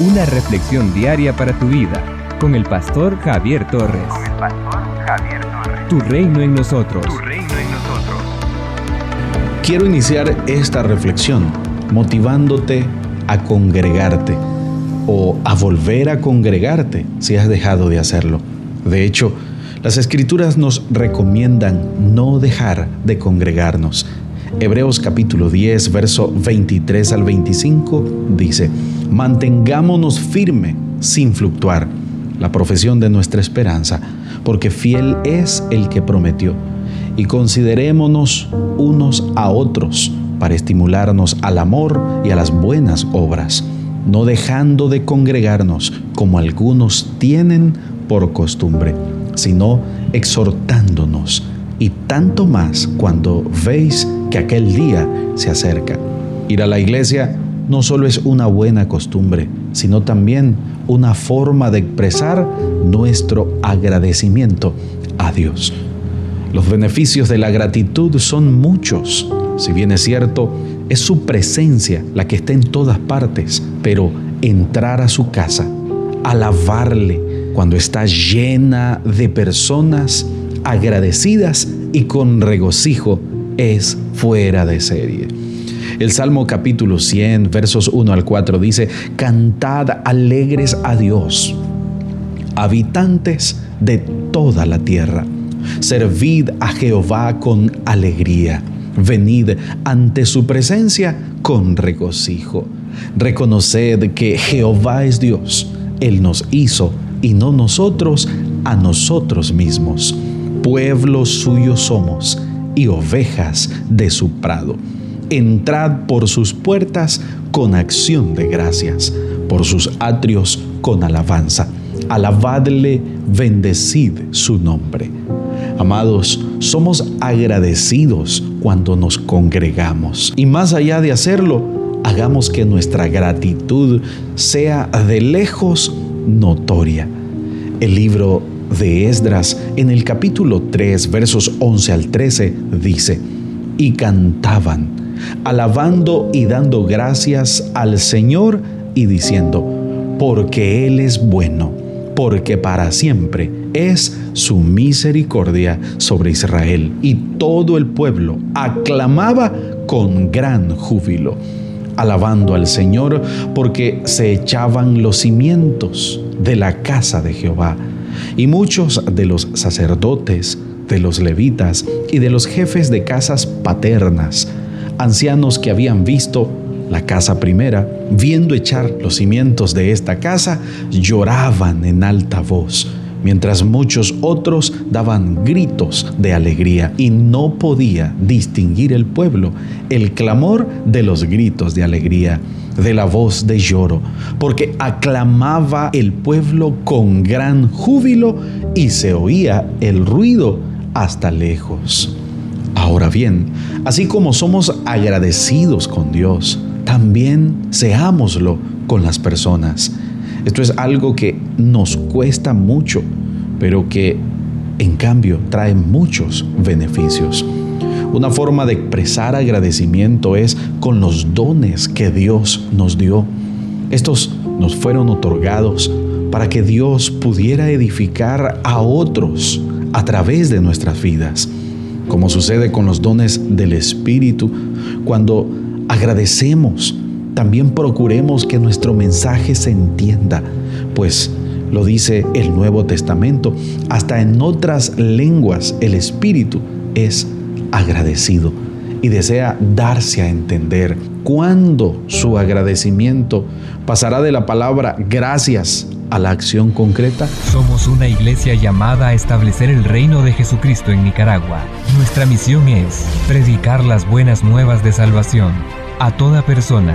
Una reflexión diaria para tu vida con el pastor Javier Torres. Con el pastor Javier Torres. Tu reino en nosotros. Tu reino en nosotros. Quiero iniciar esta reflexión motivándote a congregarte o a volver a congregarte si has dejado de hacerlo. De hecho, las escrituras nos recomiendan no dejar de congregarnos. Hebreos capítulo 10, verso 23 al 25 dice, mantengámonos firme sin fluctuar la profesión de nuestra esperanza, porque fiel es el que prometió. Y considerémonos unos a otros para estimularnos al amor y a las buenas obras, no dejando de congregarnos como algunos tienen por costumbre, sino exhortándonos, y tanto más cuando veis que aquel día se acerca. Ir a la iglesia no solo es una buena costumbre, sino también una forma de expresar nuestro agradecimiento a Dios. Los beneficios de la gratitud son muchos. Si bien es cierto, es su presencia la que está en todas partes, pero entrar a su casa, alabarle cuando está llena de personas agradecidas y con regocijo, es fuera de serie. El Salmo capítulo 100, versos 1 al 4 dice, Cantad alegres a Dios, habitantes de toda la tierra. Servid a Jehová con alegría. Venid ante su presencia con regocijo. Reconoced que Jehová es Dios. Él nos hizo y no nosotros a nosotros mismos. Pueblo suyo somos y ovejas de su prado entrad por sus puertas con acción de gracias, por sus atrios con alabanza. Alabadle, bendecid su nombre. Amados, somos agradecidos cuando nos congregamos. Y más allá de hacerlo, hagamos que nuestra gratitud sea de lejos notoria. El libro de Esdras en el capítulo 3 versos 11 al 13 dice, y cantaban alabando y dando gracias al Señor y diciendo, porque Él es bueno, porque para siempre es su misericordia sobre Israel. Y todo el pueblo aclamaba con gran júbilo, alabando al Señor porque se echaban los cimientos de la casa de Jehová. Y muchos de los sacerdotes, de los levitas y de los jefes de casas paternas, ancianos que habían visto la casa primera, viendo echar los cimientos de esta casa, lloraban en alta voz, mientras muchos otros daban gritos de alegría y no podía distinguir el pueblo el clamor de los gritos de alegría, de la voz de lloro, porque aclamaba el pueblo con gran júbilo y se oía el ruido hasta lejos. Ahora bien, así como somos agradecidos con Dios, también seámoslo con las personas. Esto es algo que nos cuesta mucho, pero que en cambio trae muchos beneficios. Una forma de expresar agradecimiento es con los dones que Dios nos dio. Estos nos fueron otorgados para que Dios pudiera edificar a otros a través de nuestras vidas como sucede con los dones del Espíritu, cuando agradecemos, también procuremos que nuestro mensaje se entienda, pues lo dice el Nuevo Testamento, hasta en otras lenguas el Espíritu es agradecido y desea darse a entender. cuando su agradecimiento pasará de la palabra gracias a la acción concreta? Somos una iglesia llamada a establecer el reino de Jesucristo en Nicaragua. Nuestra misión es predicar las buenas nuevas de salvación a toda persona,